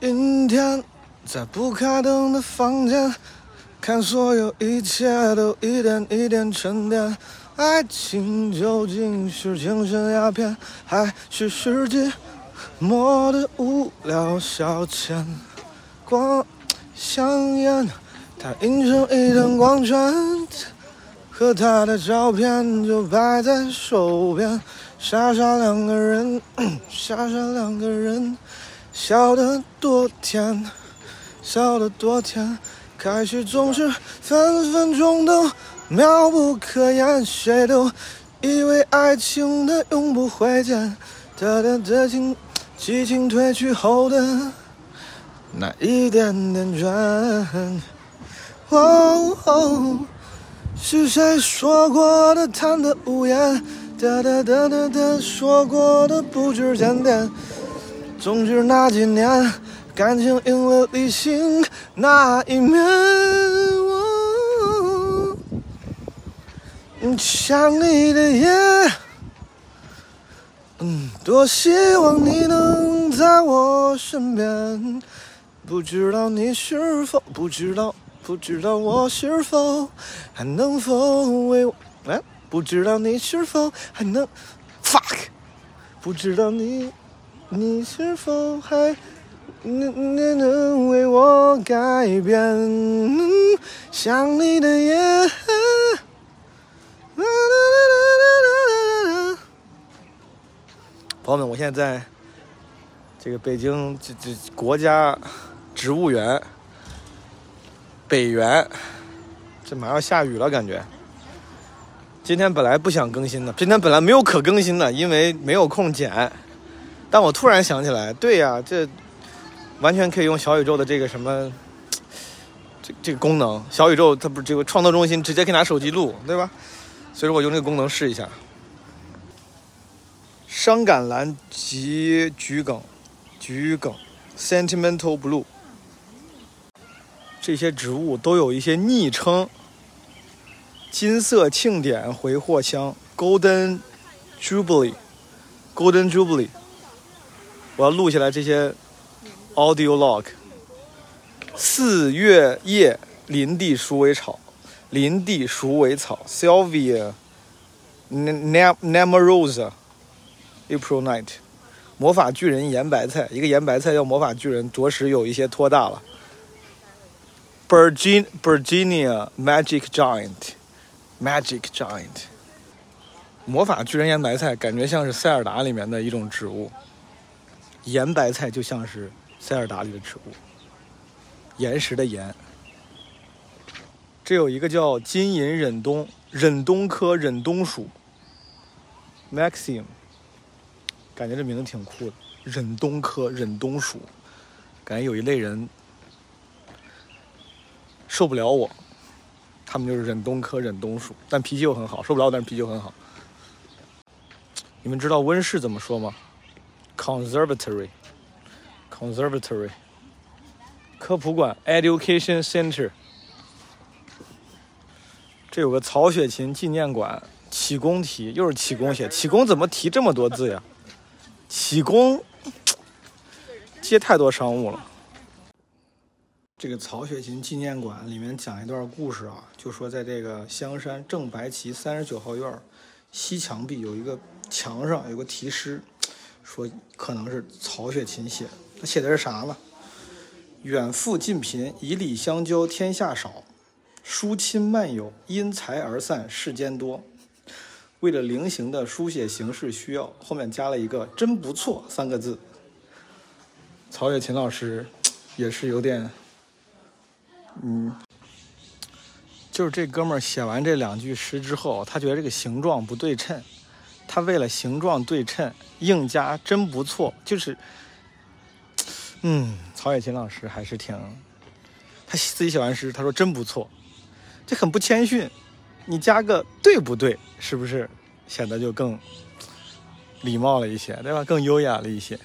阴天，在不开灯的房间，看所有一切都一点一点沉淀。爱情究竟是精神鸦片，还是世纪末的无聊消遣？光香烟，它映成一团光圈，和他的照片就摆在手边。傻傻两个人，傻傻两个人，笑得多甜，笑得多甜。开始总是分分钟都妙不可言，谁都以为爱情的永不会见，哒哒哒情，激情褪去后的那一点点倦。哦，是谁说过的贪得无厌？哒哒哒哒哒，说过的不知检点。总之那几年，感情赢了理性那一面。想你的夜，嗯，多希望你能在我身边。不知道你是否不知道，不知道我是否还能否为我？哎，不知道你是否还能，fuck，不知道你，你是否还能能能为我改变？想你的夜。朋友们，我现在在这个北京这这国家植物园北园，这马上要下雨了，感觉。今天本来不想更新的，今天本来没有可更新的，因为没有空剪。但我突然想起来，对呀，这完全可以用小宇宙的这个什么这这个功能，小宇宙它不是这个创作中心直接可以拿手机录，对吧？所以说我用这个功能试一下。伤感蓝及桔梗，桔梗，sentimental blue，这些植物都有一些昵称。金色庆典回货箱，Golden Jubilee，Golden Jubilee，我要录下来这些 audio log。四月夜林地鼠尾草，林地鼠尾草，Sylvia Nam Namarosa April Night，魔法巨人盐白菜，一个盐白菜叫魔法巨人，着实有一些拖大了。Virgin Virginia Magic Giant，Magic Giant，魔法巨人盐白菜感觉像是塞尔达里面的一种植物，盐白菜就像是塞尔达里的植物，岩石的岩。这有一个叫金银忍冬，忍冬科忍冬属，Maxim，感觉这名字挺酷的。忍冬科忍冬属，感觉有一类人受不了我，他们就是忍冬科忍冬属，但脾气又很好，受不了我，但是脾气又很好。你们知道温室怎么说吗？Conservatory，conservatory，科普馆 （education center）。这有个曹雪芹纪念馆，启功题，又是启功写，启功怎么提这么多字呀？启功接太多商务了。这个曹雪芹纪念馆里面讲一段故事啊，就说在这个香山正白旗三十九号院西墙壁有一个墙上有个题诗，说可能是曹雪芹写的。他写的是啥呢？远富近贫，以礼相交，天下少。疏亲漫友，因财而散，世间多。为了菱形的书写形式需要，后面加了一个“真不错”三个字。曹雪芹老师也是有点，嗯，就是这哥们写完这两句诗之后，他觉得这个形状不对称，他为了形状对称，硬加“真不错”，就是，嗯，曹雪芹老师还是挺，他自己写完诗，他说“真不错”。这很不谦逊，你加个对不对，是不是显得就更礼貌了一些，对吧？更优雅了一些。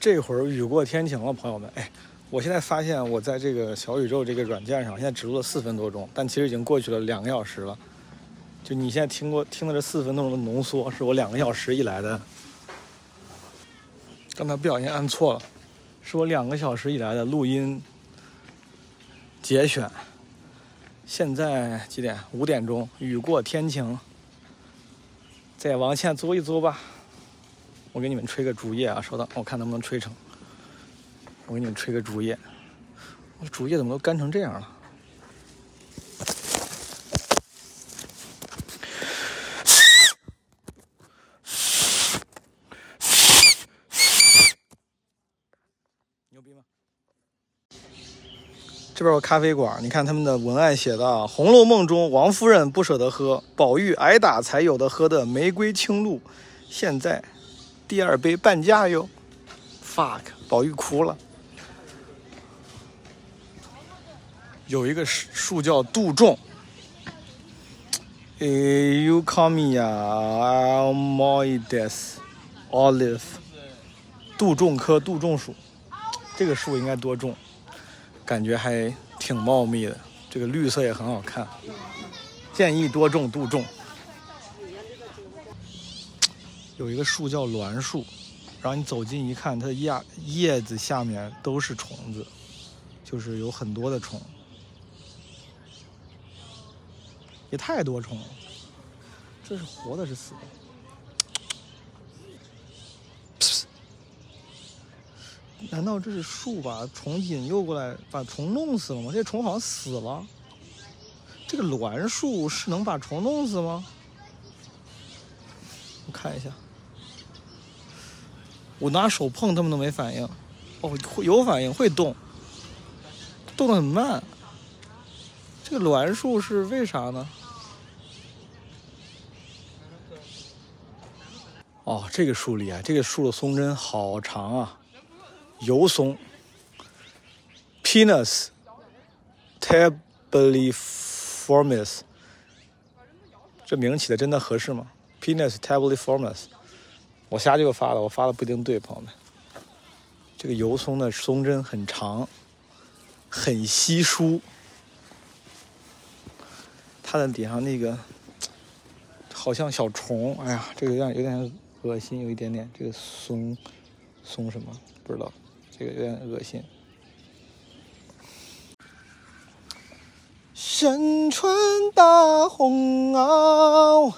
这会儿雨过天晴了，朋友们，哎，我现在发现我在这个小宇宙这个软件上，现在只录了四分多钟，但其实已经过去了两个小时了。就你现在听过听的这四分钟的浓缩，是我两个小时以来的刚才不小心按错了，是我两个小时以来的录音节选。现在几点？五点钟，雨过天晴。再往前走一走吧。我给你们吹个竹叶啊，稍等，我看能不能吹成。我给你们吹个竹叶。我竹叶怎么都干成这样了？这边有咖啡馆，你看他们的文案写的《红楼梦》中王夫人不舍得喝，宝玉挨打才有的喝的玫瑰清露，现在第二杯半价哟。fuck，宝玉哭了。有一个树叫杜仲。e u c a m i a almoides olive，杜仲科杜仲属，这个树应该多种。感觉还挺茂密的，这个绿色也很好看。建议多种杜仲。有一个树叫栾树，然后你走近一看，它的叶叶子下面都是虫子，就是有很多的虫，也太多虫了。这是活的，是死的？难道这是树把虫引诱过来，把虫弄死了吗？这虫好像死了。这个栾树是能把虫弄死吗？我看一下，我拿手碰它们都没反应。哦，会有反应，会动，动得很慢。这个栾树是为啥呢？哦，这个树厉害，这个树的松针好长啊。油松，Pinus tabuliformis，这名起的真的合适吗？Pinus tabuliformis，我瞎就发了，我发的不一定对，朋友们。这个油松的松针很长，很稀疏，它的顶上那个好像小虫，哎呀，这个有点有点恶心，有一点点。这个松松什么不知道。这个有点恶心。身穿大红袄，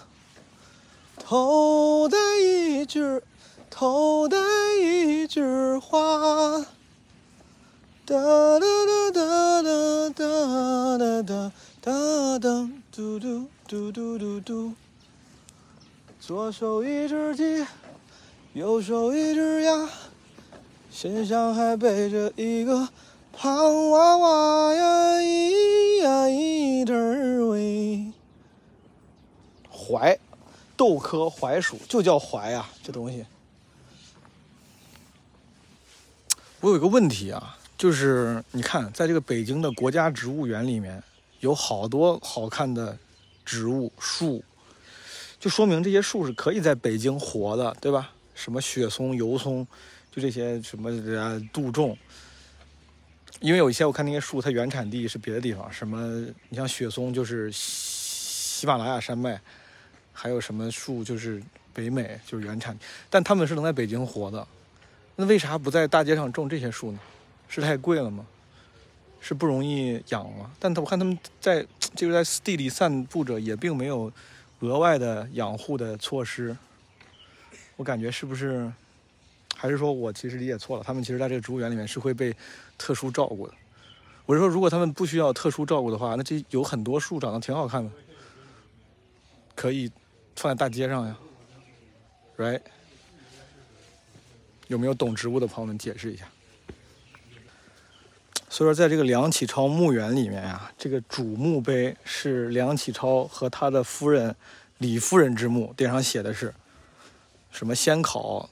头戴一枝，头戴一枝花。哒哒哒哒哒哒哒哒哒哒，嘟嘟嘟嘟嘟嘟。左手一只鸡，右手一只鸭。身上还背着一个胖娃娃呀，咿呀一阵喂。槐，豆科槐属，就叫槐啊，这东西。我有一个问题啊，就是你看，在这个北京的国家植物园里面，有好多好看的植物树，就说明这些树是可以在北京活的，对吧？什么雪松、油松。就这些什么杜仲，因为有一些我看那些树，它原产地是别的地方，什么你像雪松就是喜马拉雅山脉，还有什么树就是北美就是原产，但他们是能在北京活的，那为啥不在大街上种这些树呢？是太贵了吗？是不容易养吗？但我看他们在就是在地里散步着，也并没有额外的养护的措施，我感觉是不是？还是说我其实理解错了，他们其实在这个植物园里面是会被特殊照顾的。我是说，如果他们不需要特殊照顾的话，那这有很多树长得挺好看的，可以放在大街上呀，right？有没有懂植物的朋友们解释一下？所以说，在这个梁启超墓园里面呀，这个主墓碑是梁启超和他的夫人李夫人之墓，顶上写的是什么先考。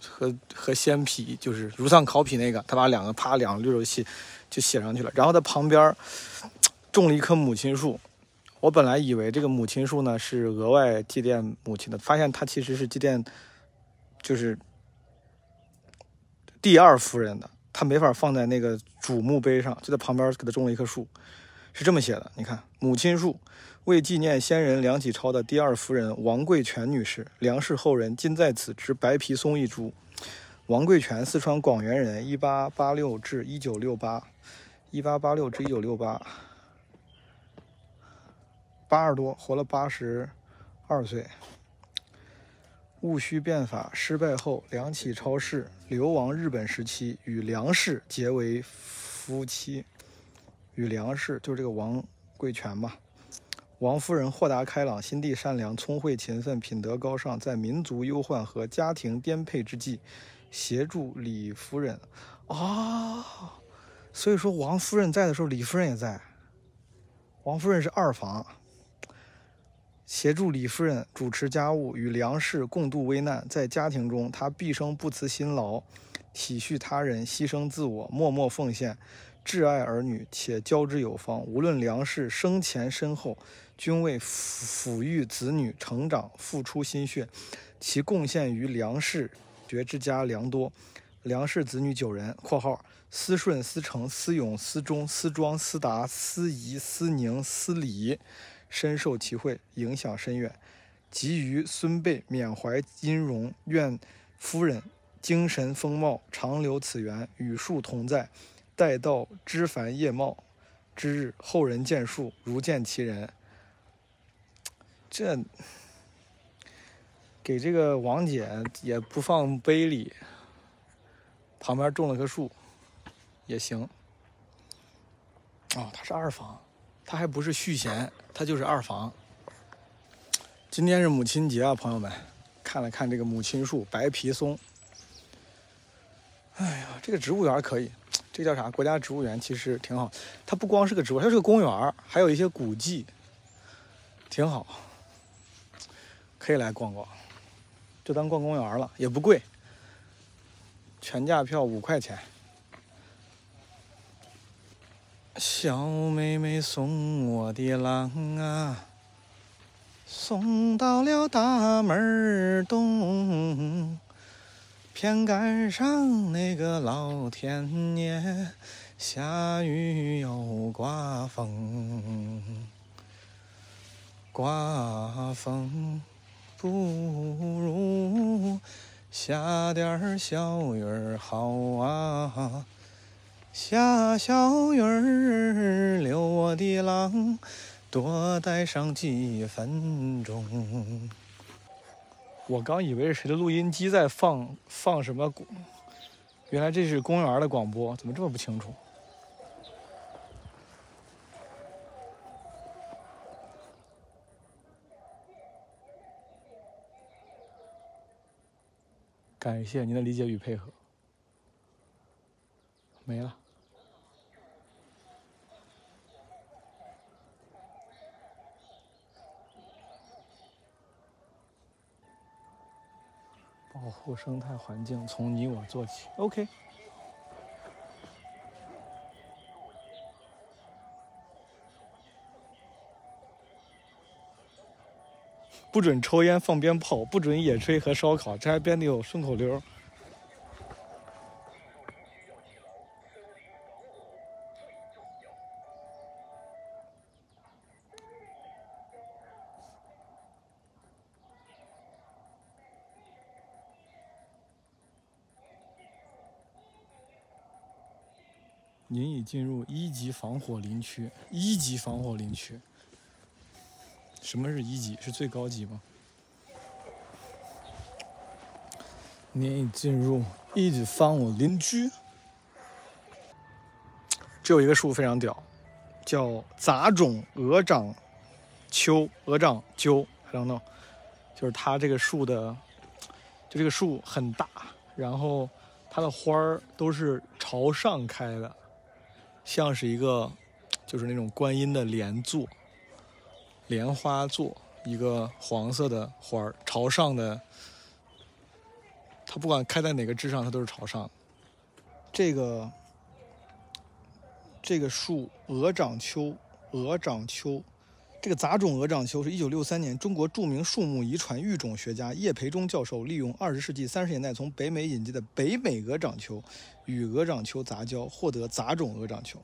和和鲜皮就是如丧考妣那个，他把两个啪两个绿肉写就写上去了。然后他旁边种了一棵母亲树。我本来以为这个母亲树呢是额外祭奠母亲的，发现它其实是祭奠就是第二夫人的，他没法放在那个主墓碑上，就在旁边给他种了一棵树，是这么写的。你看，母亲树。为纪念先人梁启超的第二夫人王贵泉女士，梁氏后人今在此植白皮松一株。王贵全，四川广元人，一八八六至一九六八，一八八六至一九六八，八十多，活了八十二岁。戊戌变法失败后，梁启超氏流亡日本时期，与梁氏结为夫妻。与梁氏就是这个王贵全吧。王夫人豁达开朗，心地善良，聪慧勤奋，品德高尚，在民族忧患和家庭颠沛之际。协助李夫人啊，所以说王夫人在的时候，李夫人也在。王夫人是二房，协助李夫人主持家务，与梁氏共度危难。在家庭中，她毕生不辞辛劳，体恤他人，牺牲自我，默默奉献，挚爱儿女，且教之有方。无论梁氏生前身后，均为抚育子女成长付出心血，其贡献于梁氏。绝之家良多，梁氏子女九人（括号思顺、思成、思永、思忠、思庄、思达、思仪、思宁、思礼），深受其惠，影响深远。及于孙辈缅怀殷荣，愿夫人精神风貌长留此园，与树同在。待到枝繁叶茂之日，后人见树如见其人。这。给这个王姐也不放碑里，旁边种了棵树，也行。哦，他是二房，他还不是续弦，他就是二房。今天是母亲节啊，朋友们，看了看这个母亲树白皮松。哎呀，这个植物园可以，这叫啥？国家植物园其实挺好。它不光是个植物，它是个公园，还有一些古迹，挺好，可以来逛逛。就当逛公园了，也不贵，全价票五块钱。小妹妹送我的郎啊，送到了大门东，偏赶上那个老天爷下雨又刮风，刮风。不如下点小雨儿好啊，下小雨儿留我的郎多待上几分钟。我刚以为是谁的录音机在放放什么，原来这是公园的广播，怎么这么不清楚？感谢您的理解与配合。没了。保护生态环境，从你我做起。OK。不准抽烟放鞭炮，不准野炊和烧烤，这还编的有顺口溜。您已进入一级防火林区，一级防火林区。什么是一级？是最高级吗？您已进入一级防火林居。这有一个树非常屌，叫杂种鹅掌楸，鹅掌鸠，等等，就是它这个树的，就这个树很大，然后它的花儿都是朝上开的，像是一个，就是那种观音的莲座。莲花座，一个黄色的花儿，朝上的。它不管开在哪个枝上，它都是朝上。这个这个树鹅掌楸，鹅掌楸，这个杂种鹅掌楸是一九六三年中国著名树木遗传育种学家叶培忠教授利用二十世纪三十年代从北美引进的北美鹅掌楸与鹅掌楸杂交，获得杂种鹅掌楸。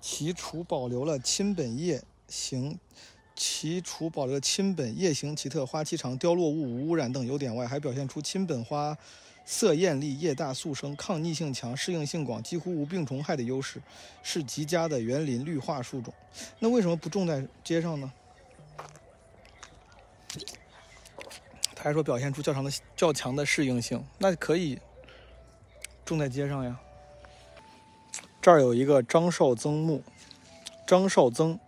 其除保留了亲本叶。行，其除保留亲本叶形奇特、花期长、凋落物无污染等优点外，还表现出亲本花色艳丽、叶大速生、抗逆性强、适应性广，几乎无病虫害的优势，是极佳的园林绿化树种。那为什么不种在街上呢？他还说表现出较强的较强的适应性，那可以种在街上呀。这儿有一个张绍曾墓，张绍曾，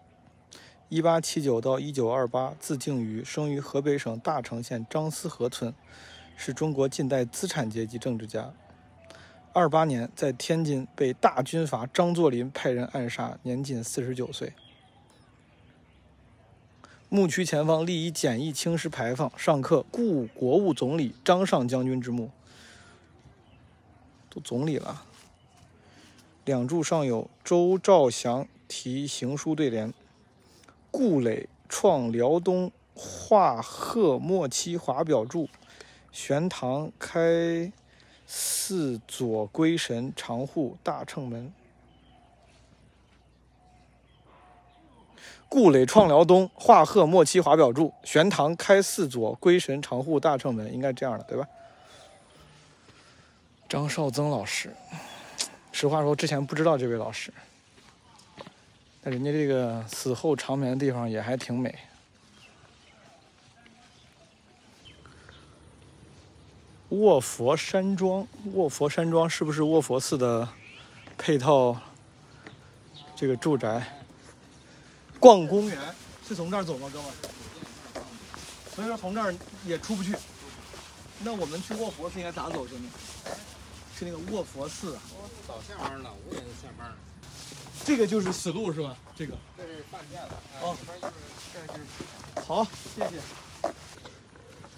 一八七九到一九二八，字敬瑜，生于河北省大城县张思河村。是中国近代资产阶级政治家。二八年在天津被大军阀张作霖派人暗杀，年仅四十九岁。墓区前方立一简易青石牌坊，上刻“故国务总理张尚将军之墓”。都总理了。两柱上有周兆祥题行书对联：“顾磊创辽东画鹤末期华表著。”玄堂开寺左归神长护大乘门，顾磊创辽东画鹤末期华表著。玄堂开寺左归神长护大乘门，应该这样的对吧？张绍曾老师，实话说，之前不知道这位老师，但人家这个死后长眠的地方也还挺美。卧佛山庄，卧佛山庄是不是卧佛寺的配套这个住宅？逛公园是从这儿走吗，哥们？所以说从这儿也出不去。那我们去卧佛寺应该咋走，兄弟？去那个卧佛寺。我早下班了，五点就下班了。这个就是死路是吧？这个。这是饭店了。哦。这是。好，谢谢。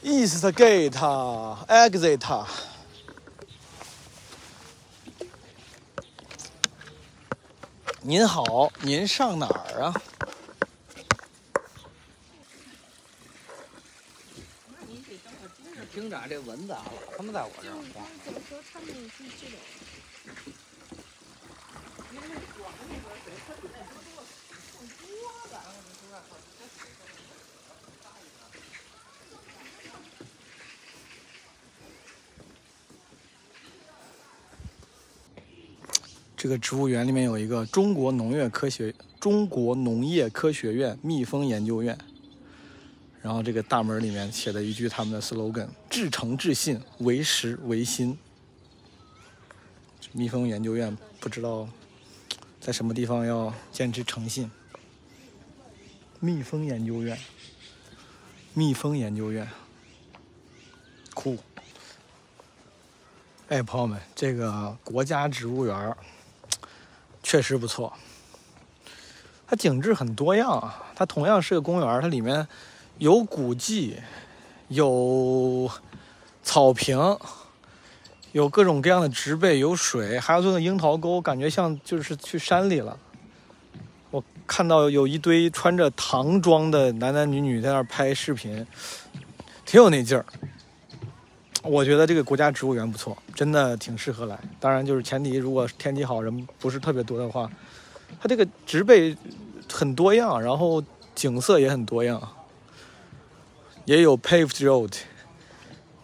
East Gate, Exit。您好，您上哪儿啊？那你得等我听着听着，这蚊子啊，他们在我这儿。怎么说他们这种？这个植物园里面有一个中国农业科学中国农业科学院蜜蜂研究院，然后这个大门里面写了一句他们的 slogan：至诚至信，为实为心。蜜蜂研究院不知道在什么地方要坚持诚信。蜜蜂研究院，蜜蜂研究院，酷。哎，朋友们，这个国家植物园确实不错，它景致很多样啊。它同样是个公园，它里面有古迹，有草坪，有各种各样的植被，有水，还有这个樱桃沟，感觉像就是去山里了。我看到有一堆穿着唐装的男男女女在那儿拍视频，挺有那劲儿。我觉得这个国家植物园不错，真的挺适合来。当然，就是前提如果天气好，人不是特别多的话，它这个植被很多样，然后景色也很多样，也有 paved road。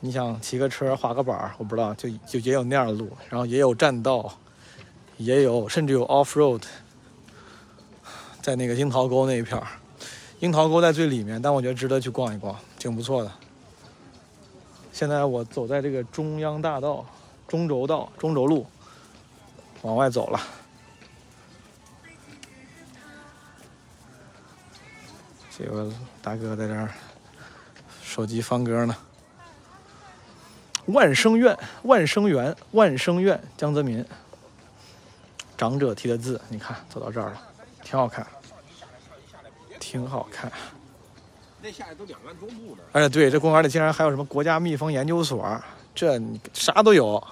你想骑个车、滑个板我不知道，就就也有那样的路，然后也有栈道，也有甚至有 off road，在那个樱桃沟那一片樱桃沟在最里面，但我觉得值得去逛一逛，挺不错的。现在我走在这个中央大道、中轴道、中轴路，往外走了。这个大哥在这儿手机放歌呢。万生院、万生园、万生院，江泽民长者题的字，你看走到这儿了，挺好看，挺好看。那下来都两万多步呢。哎，对，这公园里竟然还有什么国家蜜蜂研究所，这啥都有，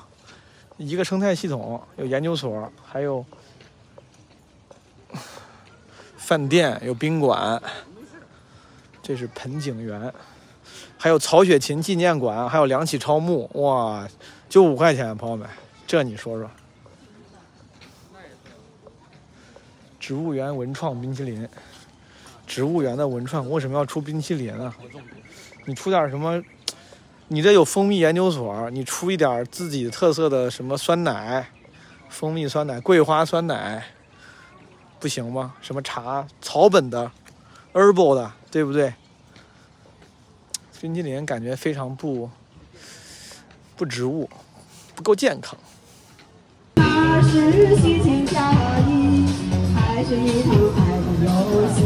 一个生态系统，有研究所，还有饭店，有宾馆，这是盆景园，还有曹雪芹纪念馆，还有梁启超墓，哇，就五块钱，朋友们，这你说说，植物园文创冰淇淋。植物园的文创为什么要出冰淇淋啊？你出点什么？你这有蜂蜜研究所，你出一点自己特色的什么酸奶、蜂蜜酸奶、桂花酸奶，不行吗？什么茶草本的、herbal 的，对不对？冰淇淋感觉非常不不植物，不够健康。那是心情交易，还是一场爱的游戏？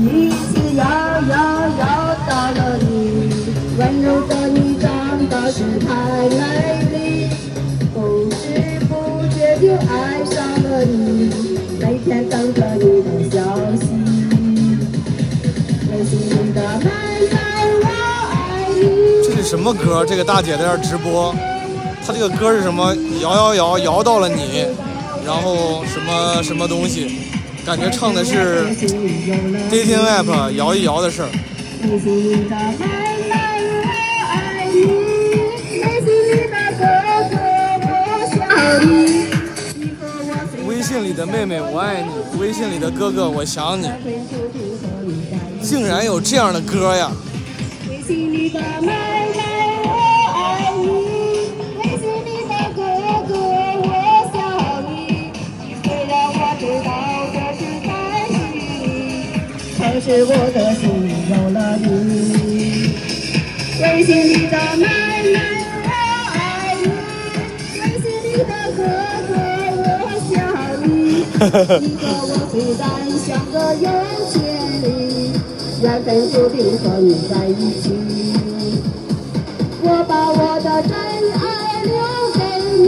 一起摇摇摇到了你，温柔的你长得是太美丽，不知不觉就爱上了你，每天等着你的消息。这是什么歌？这个大姐在这直播，她这个歌是什么？摇摇摇摇到了你，然后什么什么东西？感觉唱的是 dating app 摇一摇的事儿。微信里的妹妹，我爱你；微信里的哥哥，我想你。竟然有这样的歌呀！微信里的妹妹，我爱你；微信里的哥哥，我想你。虽然我知道这是可是我的心里有了你。微信里的妹妹，我爱你；微信里的哥哥，我想你。你和我虽然相隔远千缘分注定和你在一起。我把我的真爱留给你，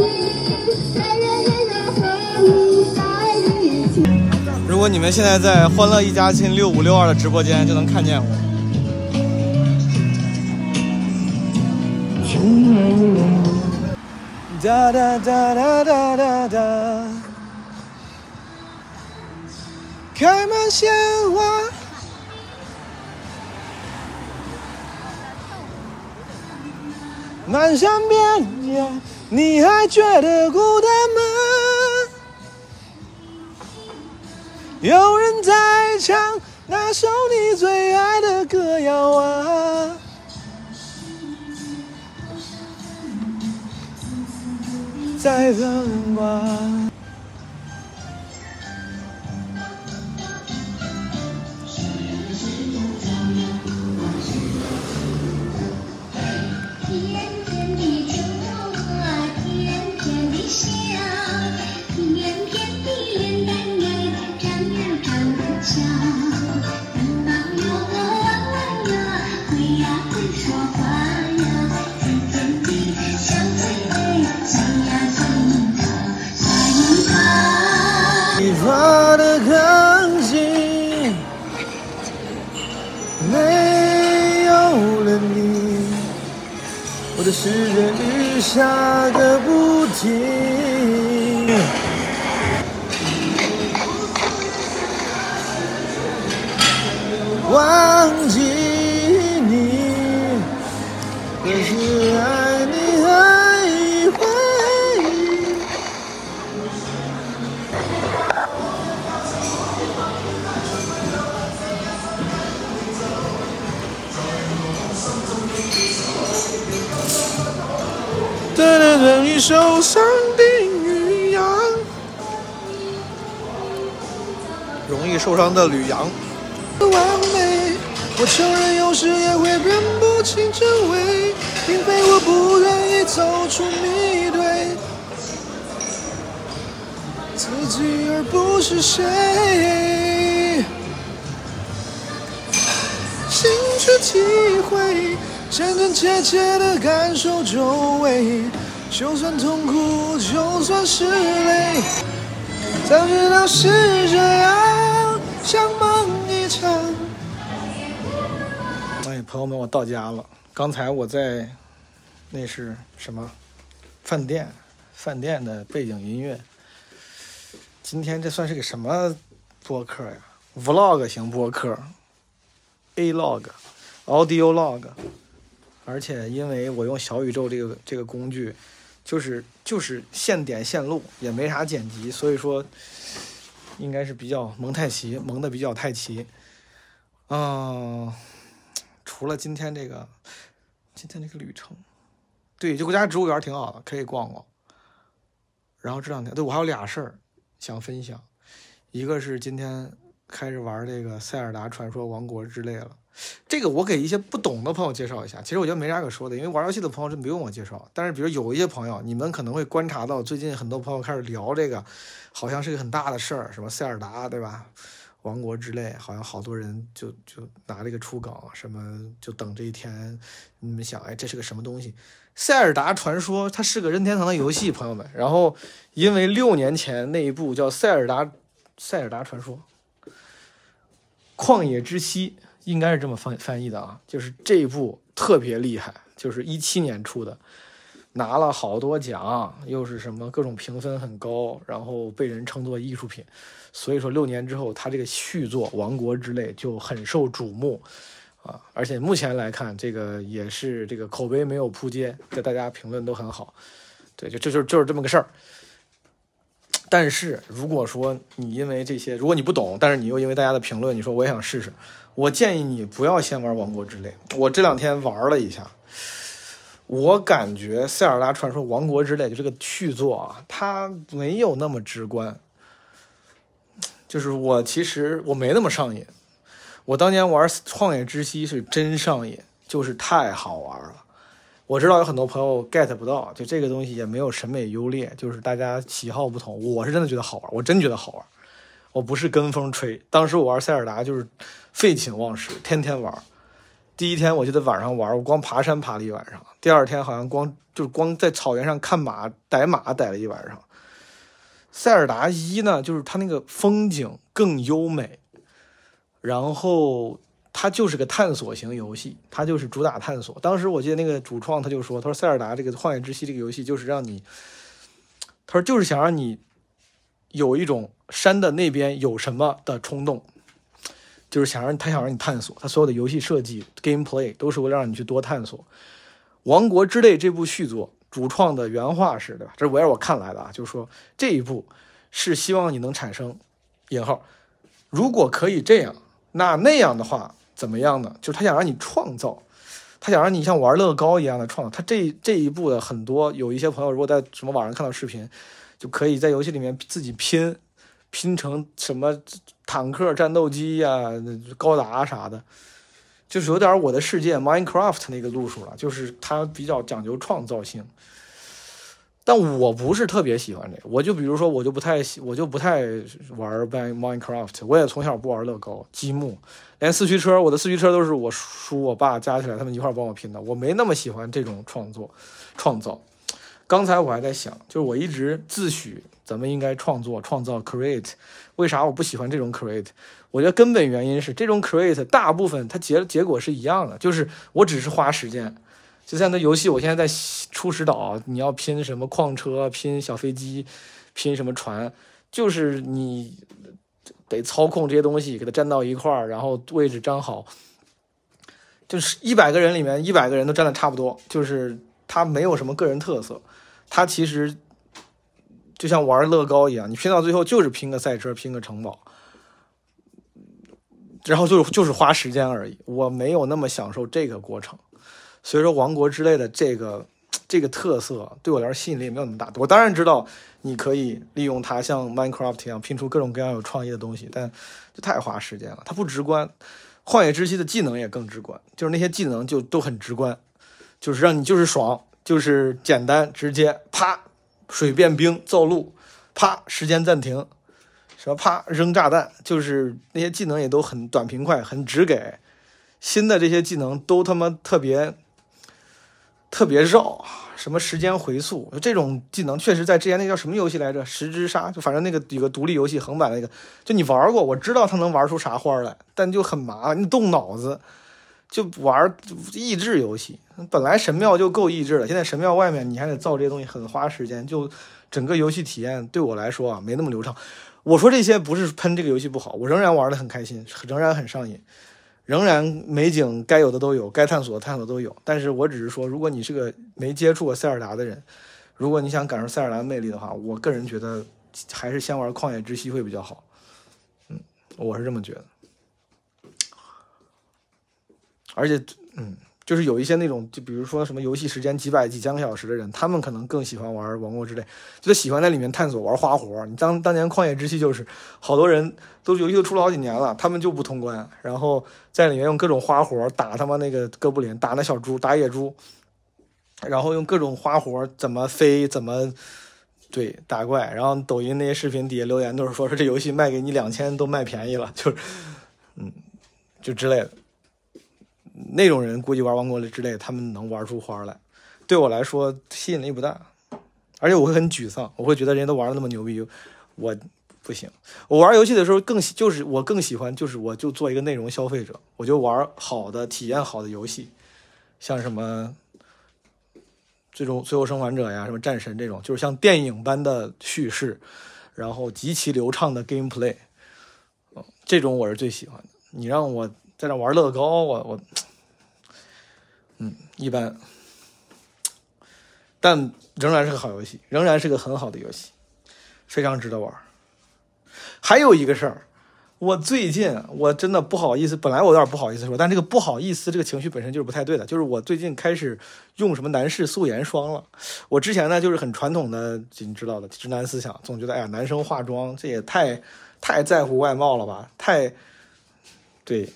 但愿也能和你在一起。如果你们现在在欢乐一家亲六五六二的直播间，就能看见我。哒哒哒哒哒哒哒，开满鲜花。漫山遍野，你还觉得孤单吗？有人在唱那首你最爱的歌谣啊。在等吧。长得俏。弯弯哟，弯弯呀，会呀会说话呀，甜甜的小嘴嘴，嘴呀嘴樱桃，小樱桃。你发的钢琴没有了你，我的诗人雨下个不停。忘记你，可是爱你还一回。等等等你受伤的驴羊，容易受伤的吕羊。我承认有时也会分不清真伪，并非我不愿意走出迷堆，自己而不是谁。心去体会，真真切切的感受周围，就算痛苦，就算是泪，早知道是这样，像朋友们，我到家了。刚才我在那是什么饭店？饭店的背景音乐。今天这算是个什么播客呀？vlog 型播客。A log、Audio log，而且因为我用小宇宙这个这个工具，就是就是现点现录，也没啥剪辑，所以说应该是比较蒙太奇，蒙的比较太奇。嗯、除了今天这个今天这个旅程，对，就国家植物园挺好的，可以逛逛。然后这两天，对我还有俩事儿想分享，一个是今天开始玩这个《塞尔达传说：王国之泪》了。这个我给一些不懂的朋友介绍一下，其实我觉得没啥可说的，因为玩游戏的朋友真不用我介绍。但是比如有一些朋友，你们可能会观察到，最近很多朋友开始聊这个，好像是个很大的事儿，什么塞尔达，对吧？王国之泪，好像好多人就就拿这个出梗，什么就等这一天。你们想，哎，这是个什么东西？塞尔达传说，它是个任天堂的游戏，朋友们。然后因为六年前那一部叫《塞尔达塞尔达传说：旷野之息》，应该是这么翻翻译的啊，就是这一部特别厉害，就是一七年出的，拿了好多奖，又是什么各种评分很高，然后被人称作艺术品。所以说六年之后，他这个续作《王国之泪》就很受瞩目啊！而且目前来看，这个也是这个口碑没有扑街，这大家评论都很好。对，就这就就是这么个事儿。但是如果说你因为这些，如果你不懂，但是你又因为大家的评论，你说我也想试试，我建议你不要先玩《王国之泪》。我这两天玩了一下，我感觉《塞尔达传说：王国之泪》就这个续作啊，它没有那么直观。就是我其实我没那么上瘾，我当年玩《旷野之息》是真上瘾，就是太好玩了。我知道有很多朋友 get 不到，就这个东西也没有审美优劣，就是大家喜好不同。我是真的觉得好玩，我真觉得好玩，我不是跟风吹。当时我玩塞尔达就是废寝忘食，天天玩。第一天我记得晚上玩，我光爬山爬了一晚上。第二天好像光就是光在草原上看马逮马逮了一晚上。塞尔达一呢，就是它那个风景更优美，然后它就是个探索型游戏，它就是主打探索。当时我记得那个主创他就说：“他说塞尔达这个旷野之息这个游戏就是让你，他说就是想让你有一种山的那边有什么的冲动，就是想让他想让你探索。他所有的游戏设计 gameplay 都是为了让你去多探索。《王国之泪》这部续作。”主创的原话是对吧？这是我也是我看来的啊，就是说这一步是希望你能产生引号，如果可以这样，那那样的话怎么样呢？就是他想让你创造，他想让你像玩乐高一样的创造。他这这一步的很多，有一些朋友如果在什么网上看到视频，就可以在游戏里面自己拼，拼成什么坦克、战斗机呀、高达啥的，就是有点我的世界 Minecraft 那个路数了，就是它比较讲究创造性。但我不是特别喜欢这个，我就比如说，我就不太喜，我就不太玩 Minecraft，我也从小不玩乐高、积木，连四驱车，我的四驱车都是我叔、我爸加起来他们一块帮我拼的，我没那么喜欢这种创作、创造。刚才我还在想，就是我一直自诩咱们应该创作、创造 create，为啥我不喜欢这种 create？我觉得根本原因是这种 create 大部分它结结果是一样的，就是我只是花时间。就像那游戏，我现在在初始岛，你要拼什么矿车、拼小飞机、拼什么船，就是你得操控这些东西，给它粘到一块儿，然后位置粘好。就是一百个人里面，一百个人都粘的差不多，就是它没有什么个人特色。它其实就像玩乐高一样，你拼到最后就是拼个赛车、拼个城堡，然后就是就是花时间而已。我没有那么享受这个过程。所以说，王国之类的这个这个特色对我来说吸引力没有那么大。我当然知道你可以利用它像 Minecraft 一样拼出各种各样有创意的东西，但这太花时间了，它不直观。旷野之息的技能也更直观，就是那些技能就都很直观，就是让你就是爽，就是简单直接，啪水变冰造路，啪时间暂停，什么啪扔炸弹，就是那些技能也都很短平快，很直给。新的这些技能都他妈特别。特别绕，什么时间回溯，这种技能确实在之前那叫什么游戏来着？十之杀，就反正那个有个独立游戏横版那个，就你玩过，我知道它能玩出啥花来，但就很麻烦，你动脑子，就玩益智游戏。本来神庙就够益智了，现在神庙外面你还得造这些东西，很花时间，就整个游戏体验对我来说啊没那么流畅。我说这些不是喷这个游戏不好，我仍然玩的很开心，仍然很上瘾。仍然美景该有的都有，该探索的探索都有。但是我只是说，如果你是个没接触过塞尔达的人，如果你想感受塞尔达的魅力的话，我个人觉得还是先玩旷野之息会比较好。嗯，我是这么觉得。而且嗯就是有一些那种，就比如说什么游戏时间几百几千个小时的人，他们可能更喜欢玩《王国之类》，就喜欢在里面探索玩花活。你当当年旷野之息就是，好多人都游戏都出了好几年了，他们就不通关，然后在里面用各种花活打他妈那个哥布林，打那小猪，打野猪，然后用各种花活怎么飞，怎么对打怪，然后抖音那些视频底下留言都是说说这游戏卖给你两千都卖便宜了，就是嗯，就之类的。那种人估计玩王国之类，他们能玩出花来。对我来说吸引力不大，而且我会很沮丧，我会觉得人家都玩的那么牛逼，我不行。我玩游戏的时候更，就是我更喜欢，就是我就做一个内容消费者，我就玩好的、体验好的游戏，像什么最终《最后生还者》呀、什么战神这种，就是像电影般的叙事，然后极其流畅的 gameplay，嗯，这种我是最喜欢的。你让我在那玩乐高，我我。嗯，一般，但仍然是个好游戏，仍然是个很好的游戏，非常值得玩。还有一个事儿，我最近我真的不好意思，本来我有点不好意思说，但这个不好意思这个情绪本身就是不太对的，就是我最近开始用什么男士素颜霜了。我之前呢就是很传统的，你知道的直男思想，总觉得哎呀男生化妆这也太太在乎外貌了吧，太对。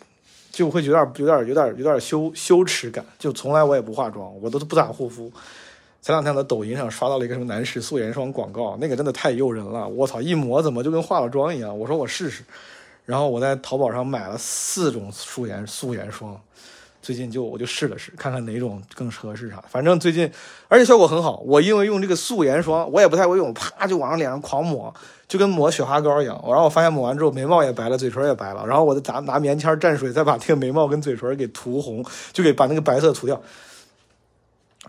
就会有点有点有点有点羞羞耻感，就从来我也不化妆，我都不咋护肤。前两天在抖音上刷到了一个什么男士素颜霜广告，那个真的太诱人了，我操，一抹怎么就跟化了妆一样？我说我试试，然后我在淘宝上买了四种素颜素颜霜，最近就我就试了试，看看哪种更适合适啥。反正最近而且效果很好，我因为用这个素颜霜，我也不太会用，啪就往上脸上狂抹。就跟抹雪花膏一样，然后我发现抹完之后眉毛也白了，嘴唇也白了，然后我再拿拿棉签蘸水，再把这个眉毛跟嘴唇给涂红，就给把那个白色涂掉。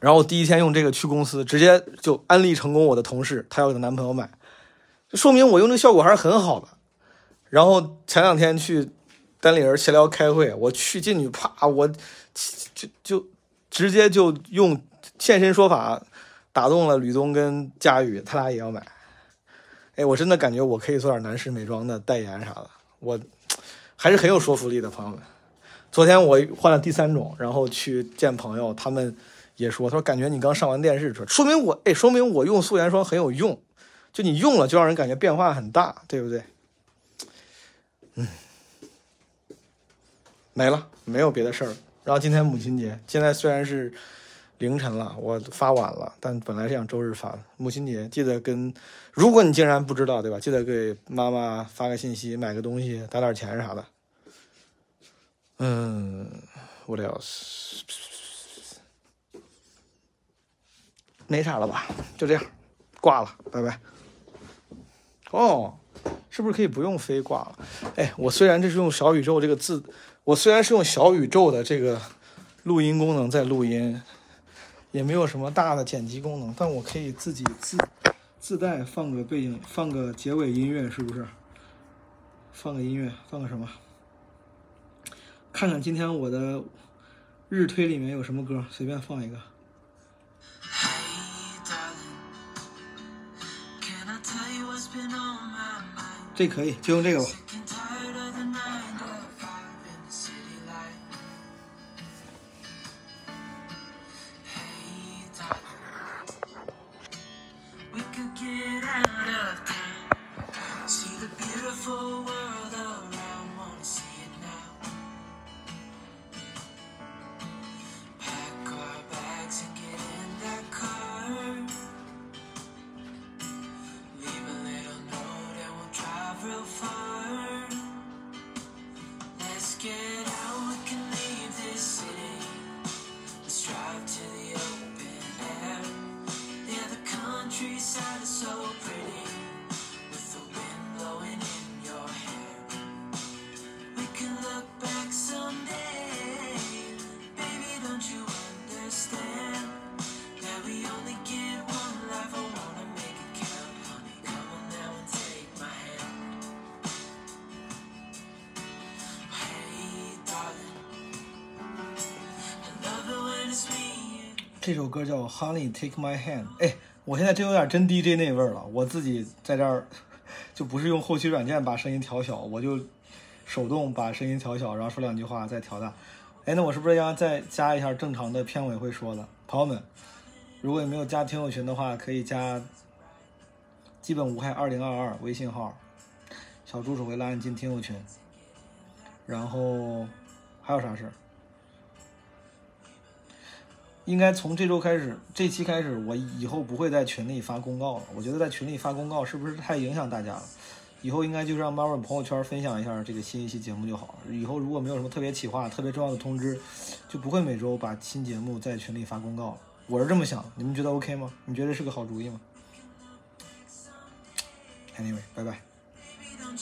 然后第一天用这个去公司，直接就安利成功我的同事，她要给她男朋友买，说明我用这个效果还是很好的。然后前两天去单立人闲聊开会，我去进去啪，我就就直接就用现身说法打动了吕东跟佳宇，他俩也要买。哎，我真的感觉我可以做点男士美妆的代言啥的，我还是很有说服力的，朋友们。昨天我换了第三种，然后去见朋友，他们也说，他说感觉你刚上完电视，说明我哎，说明我用素颜霜很有用，就你用了就让人感觉变化很大，对不对？嗯，没了，没有别的事儿。然后今天母亲节，现在虽然是。凌晨了，我发晚了，但本来是想周日发的。母亲节记得跟，如果你竟然不知道，对吧？记得给妈妈发个信息，买个东西，打点钱啥的。嗯，what else？没啥了吧？就这样，挂了，拜拜。哦，是不是可以不用飞挂了？哎，我虽然这是用小宇宙这个字，我虽然是用小宇宙的这个录音功能在录音。也没有什么大的剪辑功能，但我可以自己自自带放个背景，放个结尾音乐，是不是？放个音乐，放个什么？看看今天我的日推里面有什么歌，随便放一个。这可以，就用这个吧。这首歌叫《Honey Take My Hand》。哎，我现在真有点真 DJ 那味儿了。我自己在这儿，就不是用后期软件把声音调小，我就手动把声音调小，然后说两句话再调大。哎，那我是不是要再加一下正常的片尾会说的？朋友们，如果你没有加听友群的话，可以加“基本无害二零二二”微信号，小助手会拉你进听友群。然后还有啥事儿？应该从这周开始，这期开始，我以后不会在群里发公告了。我觉得在群里发公告是不是太影响大家了？以后应该就让 Marvin 朋友圈分享一下这个新一期节目就好了。以后如果没有什么特别企划、特别重要的通知，就不会每周把新节目在群里发公告了。我是这么想，你们觉得 OK 吗？你觉得是个好主意吗？Anyway，拜拜。Don't